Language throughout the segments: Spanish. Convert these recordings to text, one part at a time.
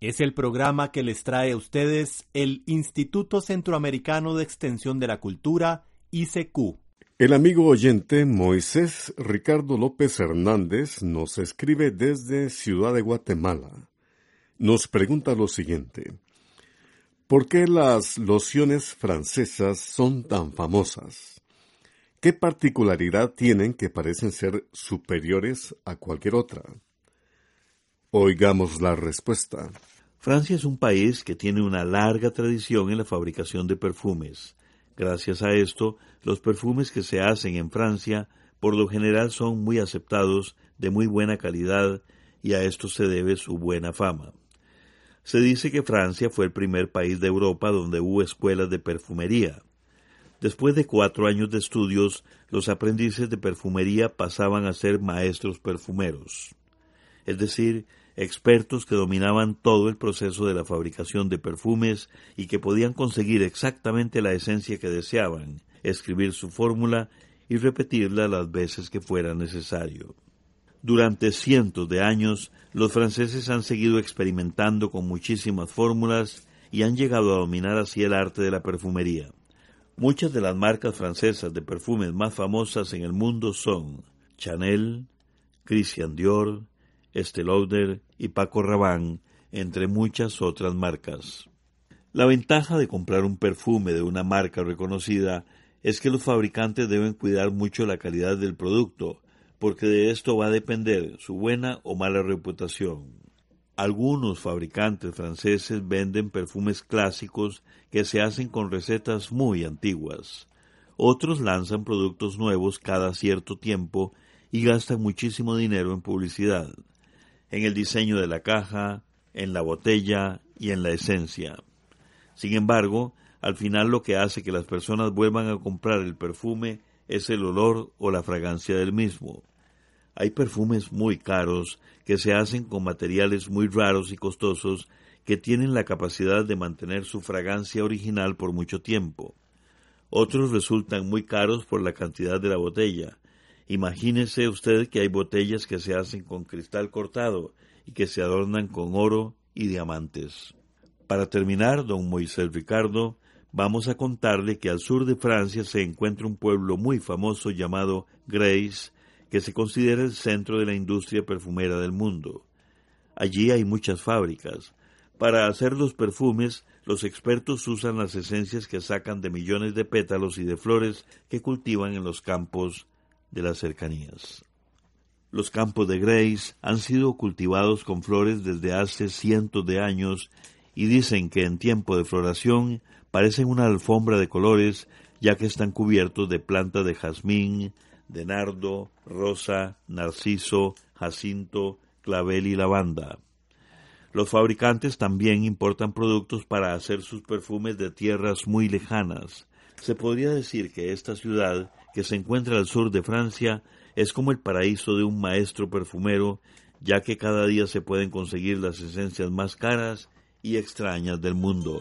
Es el programa que les trae a ustedes el Instituto Centroamericano de Extensión de la Cultura, ICQ. El amigo oyente Moisés Ricardo López Hernández nos escribe desde Ciudad de Guatemala. Nos pregunta lo siguiente. ¿Por qué las lociones francesas son tan famosas? ¿Qué particularidad tienen que parecen ser superiores a cualquier otra? Oigamos la respuesta. Francia es un país que tiene una larga tradición en la fabricación de perfumes. Gracias a esto, los perfumes que se hacen en Francia por lo general son muy aceptados, de muy buena calidad, y a esto se debe su buena fama. Se dice que Francia fue el primer país de Europa donde hubo escuelas de perfumería. Después de cuatro años de estudios, los aprendices de perfumería pasaban a ser maestros perfumeros. Es decir, expertos que dominaban todo el proceso de la fabricación de perfumes y que podían conseguir exactamente la esencia que deseaban, escribir su fórmula y repetirla las veces que fuera necesario. Durante cientos de años, los franceses han seguido experimentando con muchísimas fórmulas y han llegado a dominar así el arte de la perfumería. Muchas de las marcas francesas de perfumes más famosas en el mundo son Chanel, Christian Dior, Estée Lauder y Paco Rabanne, entre muchas otras marcas. La ventaja de comprar un perfume de una marca reconocida es que los fabricantes deben cuidar mucho la calidad del producto, porque de esto va a depender su buena o mala reputación. Algunos fabricantes franceses venden perfumes clásicos que se hacen con recetas muy antiguas. Otros lanzan productos nuevos cada cierto tiempo y gastan muchísimo dinero en publicidad en el diseño de la caja, en la botella y en la esencia. Sin embargo, al final lo que hace que las personas vuelvan a comprar el perfume es el olor o la fragancia del mismo. Hay perfumes muy caros que se hacen con materiales muy raros y costosos que tienen la capacidad de mantener su fragancia original por mucho tiempo. Otros resultan muy caros por la cantidad de la botella, Imagínese usted que hay botellas que se hacen con cristal cortado y que se adornan con oro y diamantes. Para terminar, don Moisés Ricardo, vamos a contarle que al sur de Francia se encuentra un pueblo muy famoso llamado Grace, que se considera el centro de la industria perfumera del mundo. Allí hay muchas fábricas. Para hacer los perfumes, los expertos usan las esencias que sacan de millones de pétalos y de flores que cultivan en los campos de las cercanías. Los campos de Grace han sido cultivados con flores desde hace cientos de años y dicen que en tiempo de floración parecen una alfombra de colores ya que están cubiertos de plantas de jazmín, de nardo, rosa, narciso, jacinto, clavel y lavanda. Los fabricantes también importan productos para hacer sus perfumes de tierras muy lejanas. Se podría decir que esta ciudad que se encuentra al sur de Francia es como el paraíso de un maestro perfumero, ya que cada día se pueden conseguir las esencias más caras y extrañas del mundo.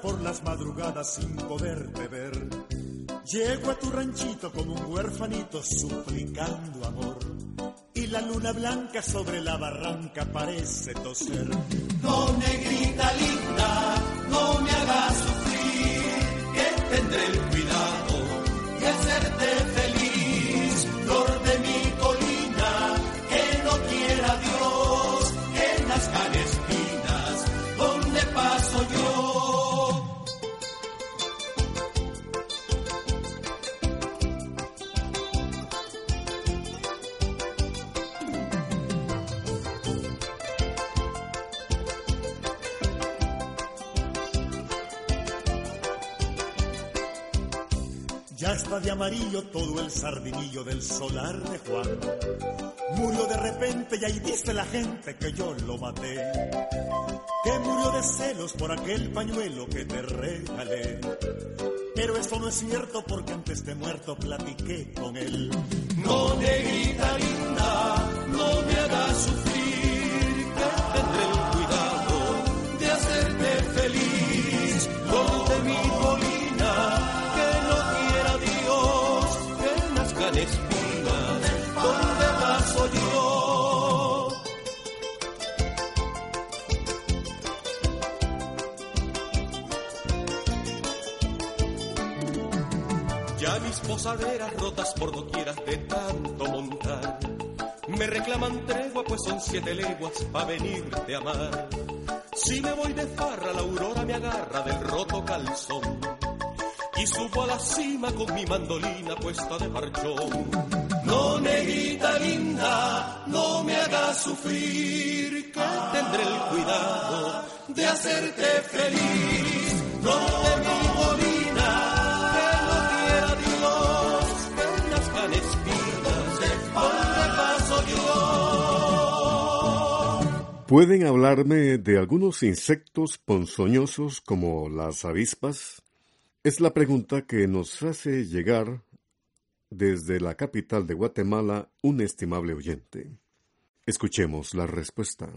Por las madrugadas sin poder beber. Llego a tu ranchito como un huerfanito suplicando amor. Y la luna blanca sobre la barranca parece toser. No, negrita linda, Ya está de amarillo todo el sardinillo del solar de Juan. Murió de repente y ahí dice la gente que yo lo maté. Que murió de celos por aquel pañuelo que te regalé. Pero esto no es cierto porque antes de muerto platiqué con él. No, negrita linda, no me hagas sufrir, Ya mis posaderas rotas por doquieras de tanto montar me reclaman tregua pues son siete leguas pa' venirte a amar. Si me voy de farra la aurora me agarra del roto calzón y subo a la cima con mi mandolina puesta de marchón. No negrita linda, no me hagas sufrir, que tendré el cuidado de hacerte feliz. No de ¿Pueden hablarme de algunos insectos ponzoñosos como las avispas? Es la pregunta que nos hace llegar desde la capital de Guatemala un estimable oyente. Escuchemos la respuesta.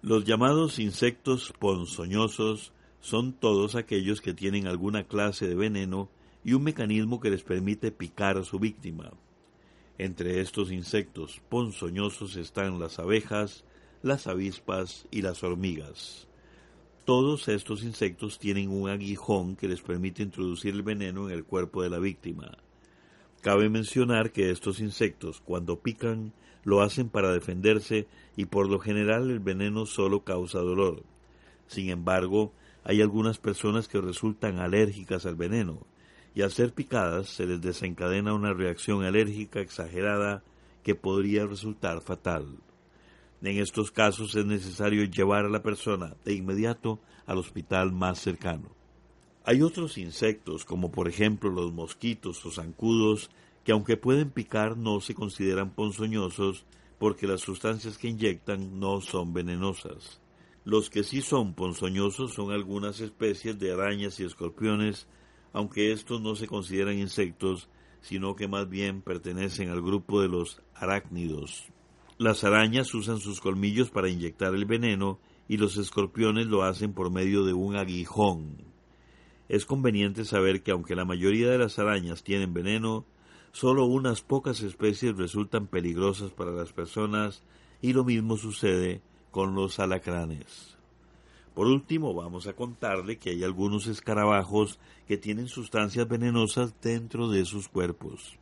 Los llamados insectos ponzoñosos son todos aquellos que tienen alguna clase de veneno y un mecanismo que les permite picar a su víctima. Entre estos insectos ponzoñosos están las abejas, las avispas y las hormigas. Todos estos insectos tienen un aguijón que les permite introducir el veneno en el cuerpo de la víctima. Cabe mencionar que estos insectos, cuando pican, lo hacen para defenderse y por lo general el veneno solo causa dolor. Sin embargo, hay algunas personas que resultan alérgicas al veneno y al ser picadas se les desencadena una reacción alérgica exagerada que podría resultar fatal. En estos casos es necesario llevar a la persona de inmediato al hospital más cercano. Hay otros insectos, como por ejemplo los mosquitos o zancudos, que aunque pueden picar no se consideran ponzoñosos porque las sustancias que inyectan no son venenosas. Los que sí son ponzoñosos son algunas especies de arañas y escorpiones, aunque estos no se consideran insectos, sino que más bien pertenecen al grupo de los arácnidos. Las arañas usan sus colmillos para inyectar el veneno y los escorpiones lo hacen por medio de un aguijón. Es conveniente saber que aunque la mayoría de las arañas tienen veneno, solo unas pocas especies resultan peligrosas para las personas y lo mismo sucede con los alacranes. Por último, vamos a contarle que hay algunos escarabajos que tienen sustancias venenosas dentro de sus cuerpos.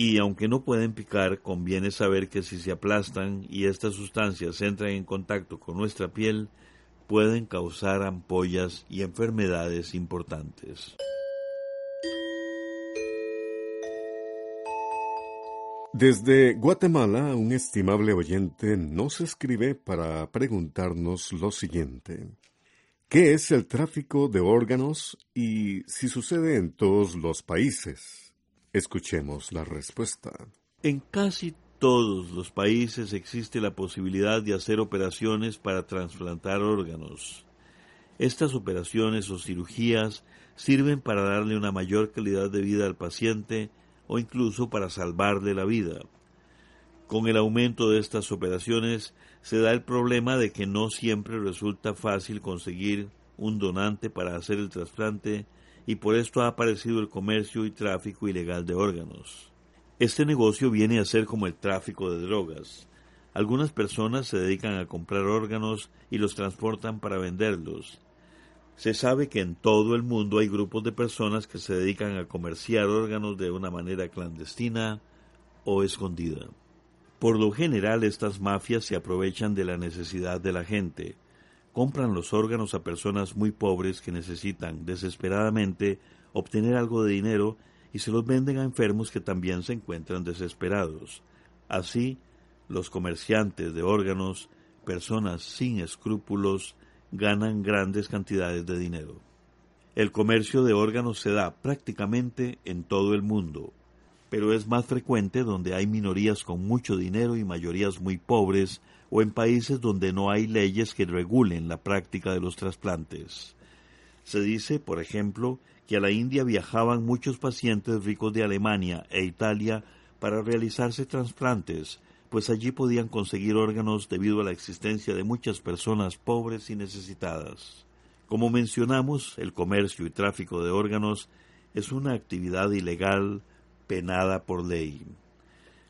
Y aunque no pueden picar, conviene saber que si se aplastan y estas sustancias entran en contacto con nuestra piel, pueden causar ampollas y enfermedades importantes. Desde Guatemala, un estimable oyente nos escribe para preguntarnos lo siguiente. ¿Qué es el tráfico de órganos y si sucede en todos los países? Escuchemos la respuesta. En casi todos los países existe la posibilidad de hacer operaciones para trasplantar órganos. Estas operaciones o cirugías sirven para darle una mayor calidad de vida al paciente o incluso para salvarle la vida. Con el aumento de estas operaciones se da el problema de que no siempre resulta fácil conseguir un donante para hacer el trasplante y por esto ha aparecido el comercio y tráfico ilegal de órganos. Este negocio viene a ser como el tráfico de drogas. Algunas personas se dedican a comprar órganos y los transportan para venderlos. Se sabe que en todo el mundo hay grupos de personas que se dedican a comerciar órganos de una manera clandestina o escondida. Por lo general estas mafias se aprovechan de la necesidad de la gente. Compran los órganos a personas muy pobres que necesitan desesperadamente obtener algo de dinero y se los venden a enfermos que también se encuentran desesperados. Así, los comerciantes de órganos, personas sin escrúpulos, ganan grandes cantidades de dinero. El comercio de órganos se da prácticamente en todo el mundo, pero es más frecuente donde hay minorías con mucho dinero y mayorías muy pobres o en países donde no hay leyes que regulen la práctica de los trasplantes. Se dice, por ejemplo, que a la India viajaban muchos pacientes ricos de Alemania e Italia para realizarse trasplantes, pues allí podían conseguir órganos debido a la existencia de muchas personas pobres y necesitadas. Como mencionamos, el comercio y tráfico de órganos es una actividad ilegal penada por ley.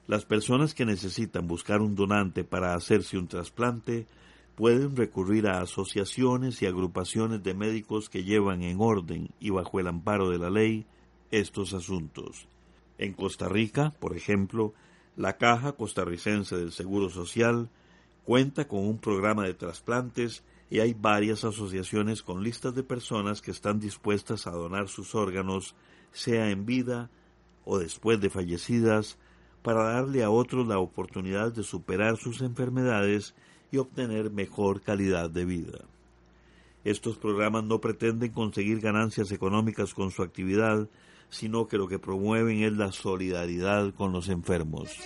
Las personas que necesitan buscar un donante para hacerse un trasplante pueden recurrir a asociaciones y agrupaciones de médicos que llevan en orden y bajo el amparo de la ley estos asuntos. En Costa Rica, por ejemplo, la Caja Costarricense del Seguro Social cuenta con un programa de trasplantes y hay varias asociaciones con listas de personas que están dispuestas a donar sus órganos, sea en vida o después de fallecidas, para darle a otros la oportunidad de superar sus enfermedades y obtener mejor calidad de vida. Estos programas no pretenden conseguir ganancias económicas con su actividad, sino que lo que promueven es la solidaridad con los enfermos.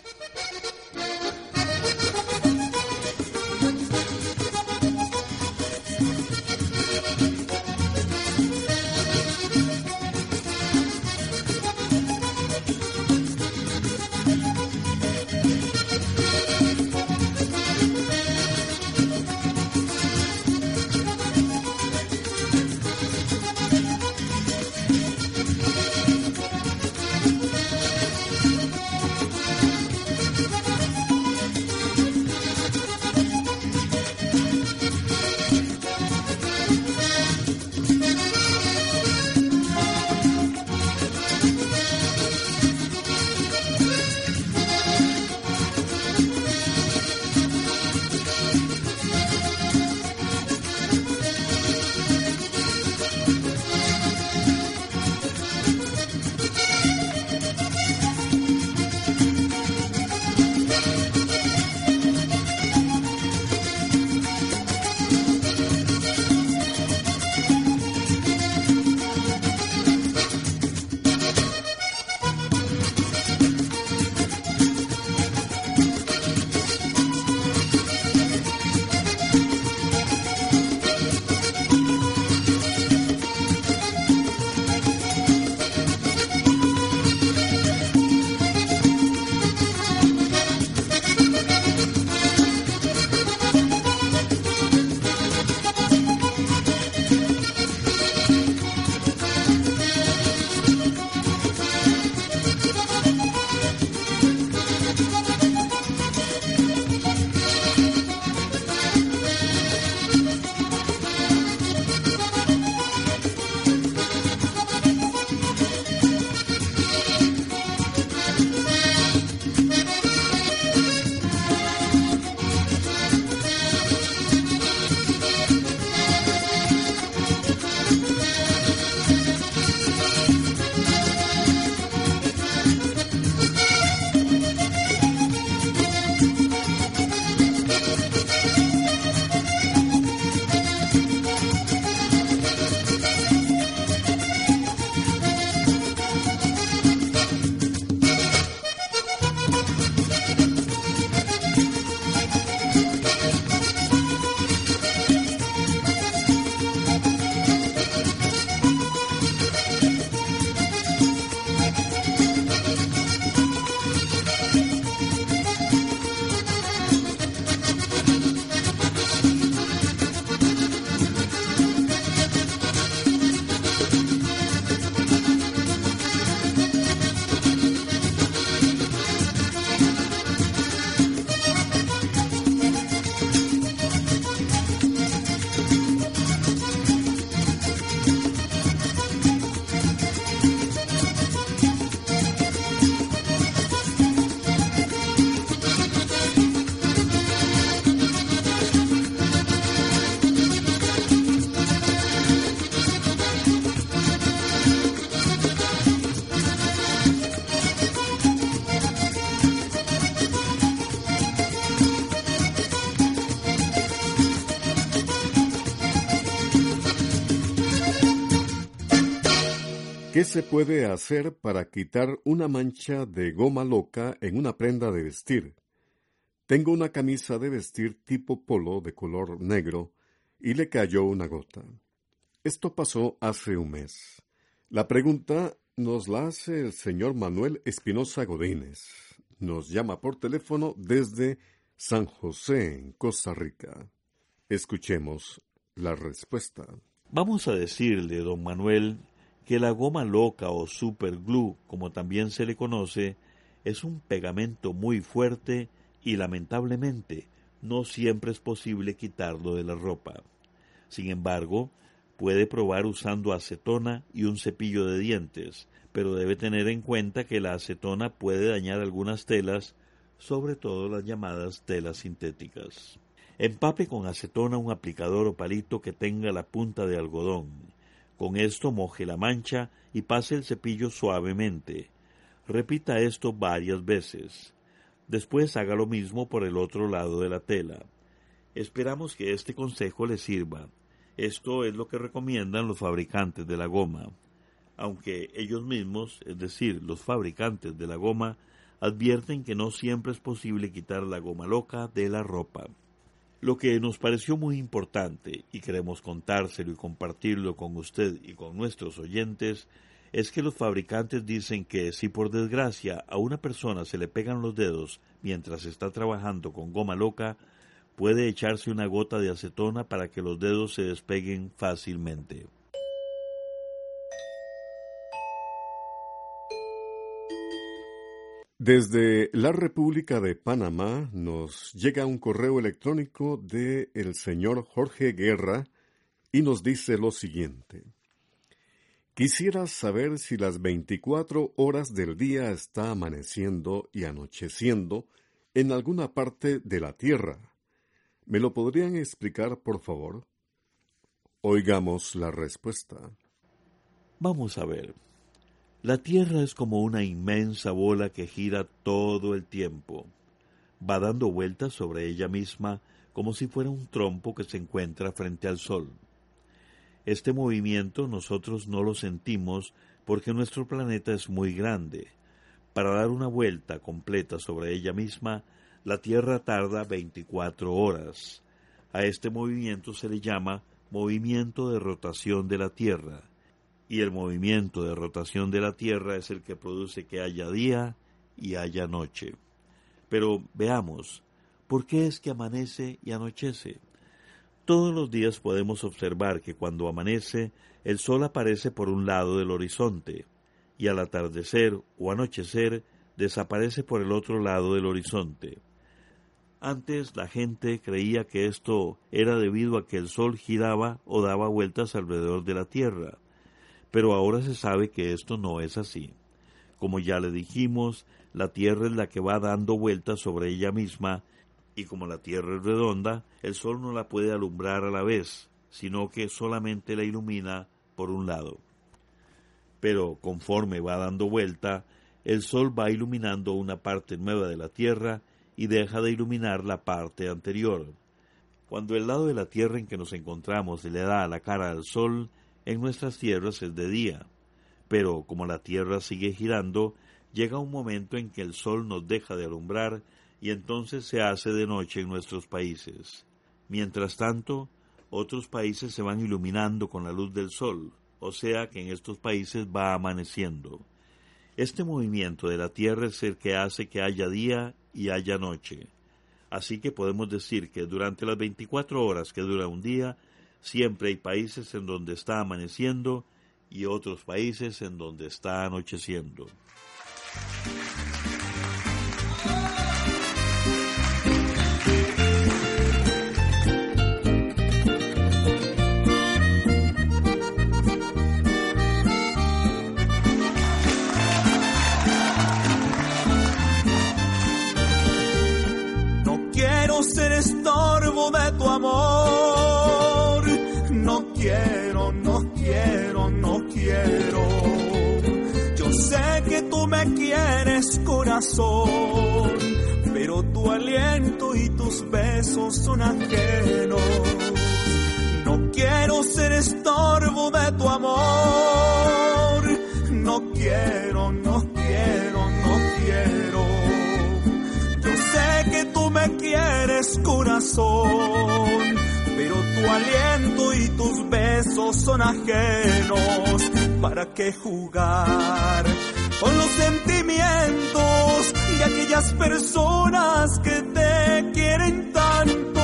Se puede hacer para quitar una mancha de goma loca en una prenda de vestir? Tengo una camisa de vestir tipo polo de color negro y le cayó una gota. Esto pasó hace un mes. La pregunta nos la hace el señor Manuel Espinosa Godínez. Nos llama por teléfono desde San José, en Costa Rica. Escuchemos la respuesta. Vamos a decirle, don Manuel, que la goma loca o super glue, como también se le conoce, es un pegamento muy fuerte y lamentablemente no siempre es posible quitarlo de la ropa. Sin embargo, puede probar usando acetona y un cepillo de dientes, pero debe tener en cuenta que la acetona puede dañar algunas telas, sobre todo las llamadas telas sintéticas. Empape con acetona un aplicador o palito que tenga la punta de algodón con esto moje la mancha y pase el cepillo suavemente. Repita esto varias veces. Después haga lo mismo por el otro lado de la tela. Esperamos que este consejo le sirva. Esto es lo que recomiendan los fabricantes de la goma. Aunque ellos mismos, es decir, los fabricantes de la goma, advierten que no siempre es posible quitar la goma loca de la ropa. Lo que nos pareció muy importante y queremos contárselo y compartirlo con usted y con nuestros oyentes es que los fabricantes dicen que si por desgracia a una persona se le pegan los dedos mientras está trabajando con goma loca, puede echarse una gota de acetona para que los dedos se despeguen fácilmente. Desde la República de Panamá nos llega un correo electrónico de el señor Jorge Guerra y nos dice lo siguiente. Quisiera saber si las 24 horas del día está amaneciendo y anocheciendo en alguna parte de la Tierra. ¿Me lo podrían explicar, por favor? Oigamos la respuesta. Vamos a ver. La Tierra es como una inmensa bola que gira todo el tiempo. Va dando vueltas sobre ella misma como si fuera un trompo que se encuentra frente al Sol. Este movimiento nosotros no lo sentimos porque nuestro planeta es muy grande. Para dar una vuelta completa sobre ella misma, la Tierra tarda 24 horas. A este movimiento se le llama movimiento de rotación de la Tierra y el movimiento de rotación de la Tierra es el que produce que haya día y haya noche. Pero veamos, ¿por qué es que amanece y anochece? Todos los días podemos observar que cuando amanece el sol aparece por un lado del horizonte y al atardecer o anochecer desaparece por el otro lado del horizonte. Antes la gente creía que esto era debido a que el sol giraba o daba vueltas alrededor de la Tierra, pero ahora se sabe que esto no es así. Como ya le dijimos, la Tierra es la que va dando vueltas sobre ella misma, y como la Tierra es redonda, el Sol no la puede alumbrar a la vez, sino que solamente la ilumina por un lado. Pero conforme va dando vuelta, el Sol va iluminando una parte nueva de la Tierra y deja de iluminar la parte anterior. Cuando el lado de la Tierra en que nos encontramos le da a la cara al Sol, en nuestras tierras es de día, pero como la tierra sigue girando, llega un momento en que el sol nos deja de alumbrar y entonces se hace de noche en nuestros países. Mientras tanto, otros países se van iluminando con la luz del sol, o sea que en estos países va amaneciendo. Este movimiento de la Tierra es el que hace que haya día y haya noche. Así que podemos decir que durante las 24 horas que dura un día, Siempre hay países en donde está amaneciendo y otros países en donde está anocheciendo. corazón, pero tu aliento y tus besos son ajenos. No quiero ser estorbo de tu amor, no quiero, no quiero, no quiero. Yo sé que tú me quieres corazón, pero tu aliento y tus besos son ajenos. ¿Para qué jugar con los personas que te quieren tanto?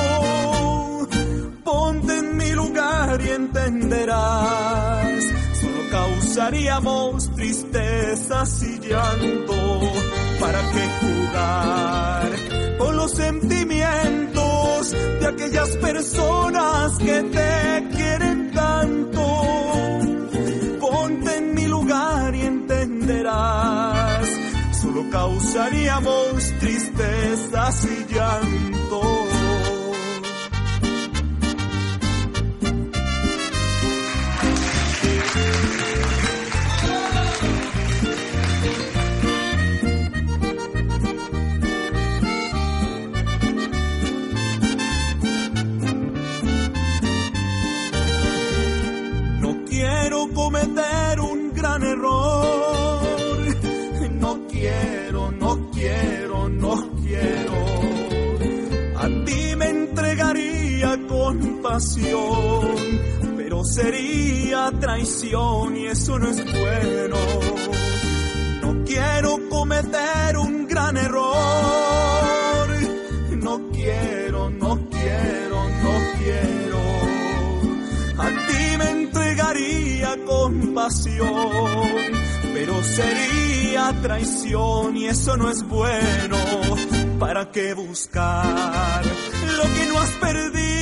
Ponte en mi lugar y entenderás. Solo causaríamos tristezas y llanto. ¿Para qué jugar con los sentimientos de aquellas personas que te quieren Solo causaríamos tristezas y llanto. No quiero cometer un gran error. Pero sería traición y eso no es bueno. No quiero cometer un gran error. No quiero, no quiero, no quiero. A ti me entregaría con pasión, pero sería traición y eso no es bueno. ¿Para qué buscar lo que no has perdido?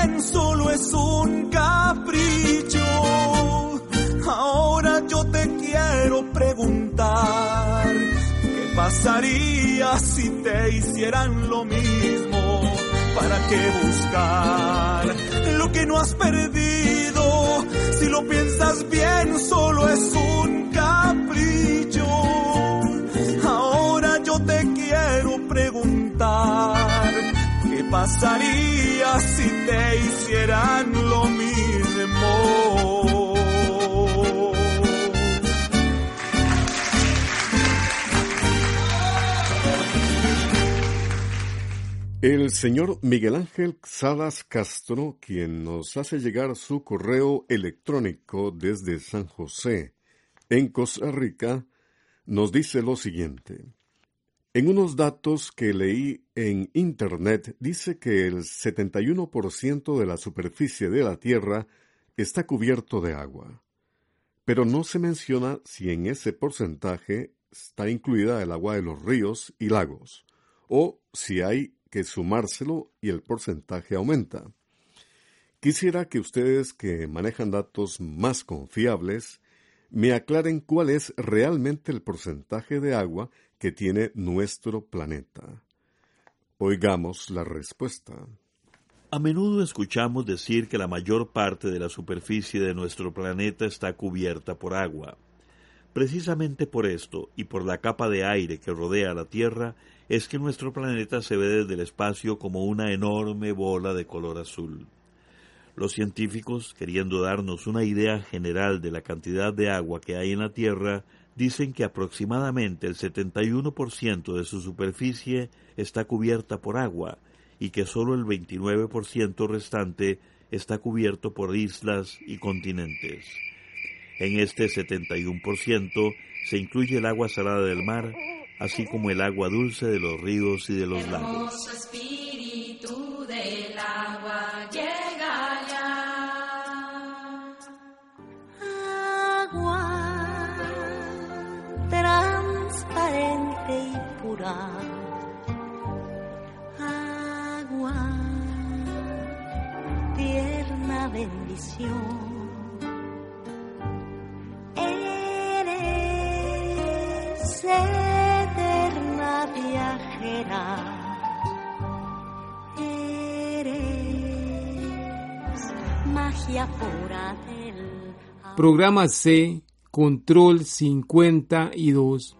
Solo es un capricho. Ahora yo te quiero preguntar, ¿qué pasaría si te hicieran lo mismo? ¿Para qué buscar lo que no has perdido? Si lo piensas bien, solo es un capricho. Ahora yo te quiero preguntar, ¿qué pasaría si hicieran lo mismo? El señor Miguel Ángel Salas Castro, quien nos hace llegar su correo electrónico desde San José, en Costa Rica, nos dice lo siguiente. En unos datos que leí en Internet dice que el 71% de la superficie de la Tierra está cubierto de agua, pero no se menciona si en ese porcentaje está incluida el agua de los ríos y lagos, o si hay que sumárselo y el porcentaje aumenta. Quisiera que ustedes que manejan datos más confiables me aclaren cuál es realmente el porcentaje de agua que tiene nuestro planeta. Oigamos la respuesta. A menudo escuchamos decir que la mayor parte de la superficie de nuestro planeta está cubierta por agua. Precisamente por esto y por la capa de aire que rodea la Tierra es que nuestro planeta se ve desde el espacio como una enorme bola de color azul. Los científicos, queriendo darnos una idea general de la cantidad de agua que hay en la Tierra, dicen que aproximadamente el 71% de su superficie está cubierta por agua y que solo el 29% restante está cubierto por islas y continentes. En este 71% se incluye el agua salada del mar, así como el agua dulce de los ríos y de los lagos. Pura. Agua, tierna bendición. Eres eterna viajera. Eres magia pura del. Programa C, Control 52.